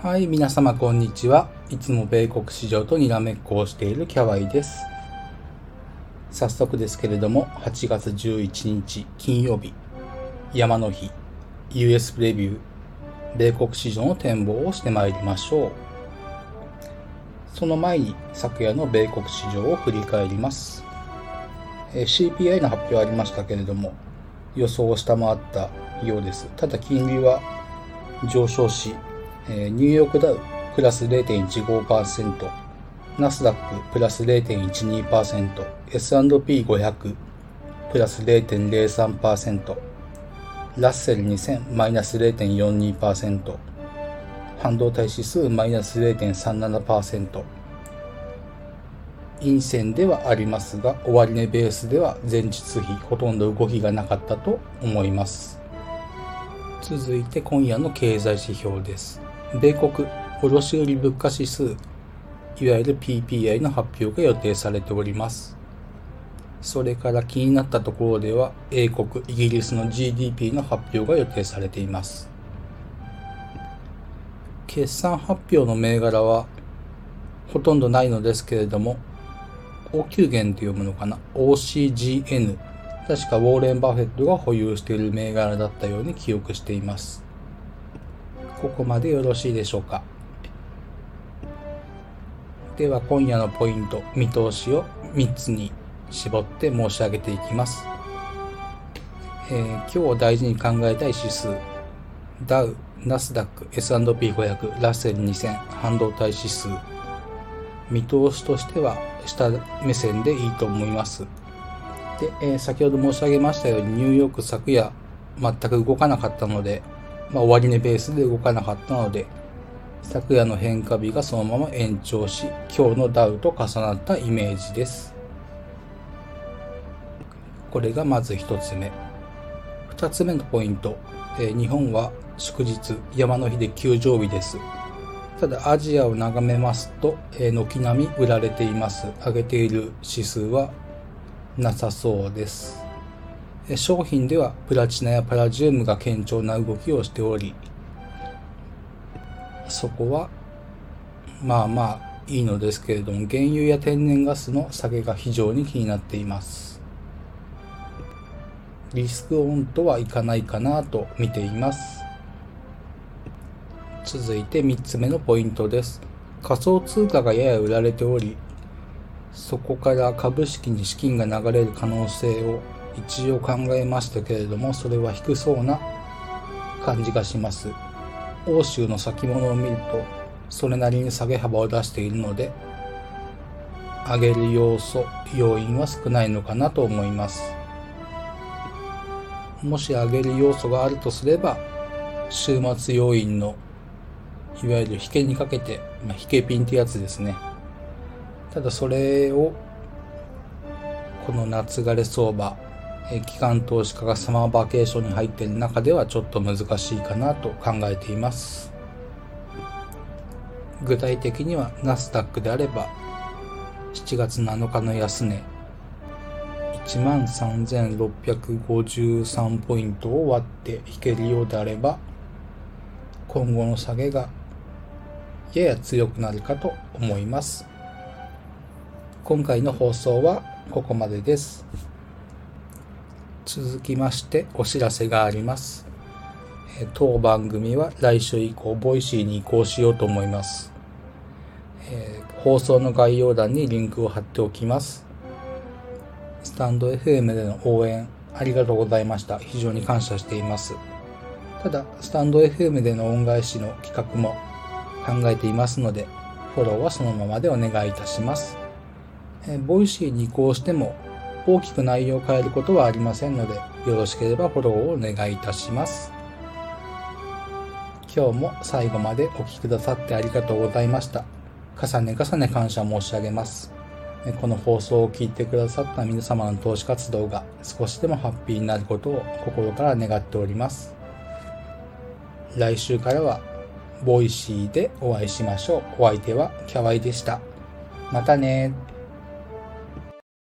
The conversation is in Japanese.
はい、皆様こんにちは。いつも米国市場とにらめっこをしているキャワイです。早速ですけれども、8月11日金曜日、山の日、US プレビュー、米国市場の展望をしてまいりましょう。その前に昨夜の米国市場を振り返ります。CPI の発表ありましたけれども、予想を下回ったようです。ただ金利は上昇し、えニューヨークダウプラス0.15%、ナスダックプラス0.12%、S&P500 プラス0.03%、ラッセル2000マイナス0.42%、半導体指数マイナス0.37%、陰線ではありますが、終値ベースでは前日比ほとんど動きがなかったと思います。続いて今夜の経済指標です。米国卸売物価指数、いわゆる PPI の発表が予定されております。それから気になったところでは、英国、イギリスの GDP の発表が予定されています。決算発表の銘柄はほとんどないのですけれども、お給源と読むのかな ?OCGN。確かウォーレン・バフェットが保有している銘柄だったように記憶しています。ここまでよろしいでしょうか。では今夜のポイント、見通しを3つに絞って申し上げていきます。えー、今日大事に考えたい指数、ダウ、ナスダック、S&P500、ラッセル2000、半導体指数、見通しとしては下目線でいいと思います。で、えー、先ほど申し上げましたようにニューヨーク昨夜全く動かなかったので、まあ、終値ベースで動かなかったので、昨夜の変化日がそのまま延長し、今日のダウと重なったイメージです。これがまず一つ目。二つ目のポイント、えー、日本は祝日、山の日で休場日です。ただアジアを眺めますと、えー、軒並み売られています。上げている指数はなさそうです。商品ではプラチナやパラジウムが堅調な動きをしており、そこはまあまあいいのですけれども、原油や天然ガスの下げが非常に気になっています。リスクオンとはいかないかなと見ています。続いて3つ目のポイントです。仮想通貨がやや売られており、そこから株式に資金が流れる可能性を一応考えましたけれども、それは低そうな感じがします。欧州の先物を見ると、それなりに下げ幅を出しているので、上げる要素、要因は少ないのかなと思います。もし上げる要素があるとすれば、週末要因のいわゆる引けにかけて、まあ、引けピンってやつですね。ただそれを、この夏枯れ相場、え機関投資家がサマーバケーションに入っている中ではちょっと難しいかなと考えています。具体的にはナスダックであれば7月7日の安値13,653ポイントを割って引けるようであれば今後の下げがやや強くなるかと思います。今回の放送はここまでです。続きましてお知らせがあります。当番組は来週以降、 Voicy に移行しようと思います。えー、放送の概要欄にリンクを貼っておきます。スタンド FM での応援ありがとうございました。非常に感謝しています。ただ、スタンド FM での恩返しの企画も考えていますので、フォローはそのままでお願いいたします。えボイシーに移行しても大きく内容を変えることはありませんので、よろしければフォローをお願いいたします。今日も最後までお聴きくださってありがとうございました。重ね重ね感謝申し上げます。この放送を聞いてくださった皆様の投資活動が少しでもハッピーになることを心から願っております。来週からはボイシーでお会いしましょう。お相手はキャワイでした。またね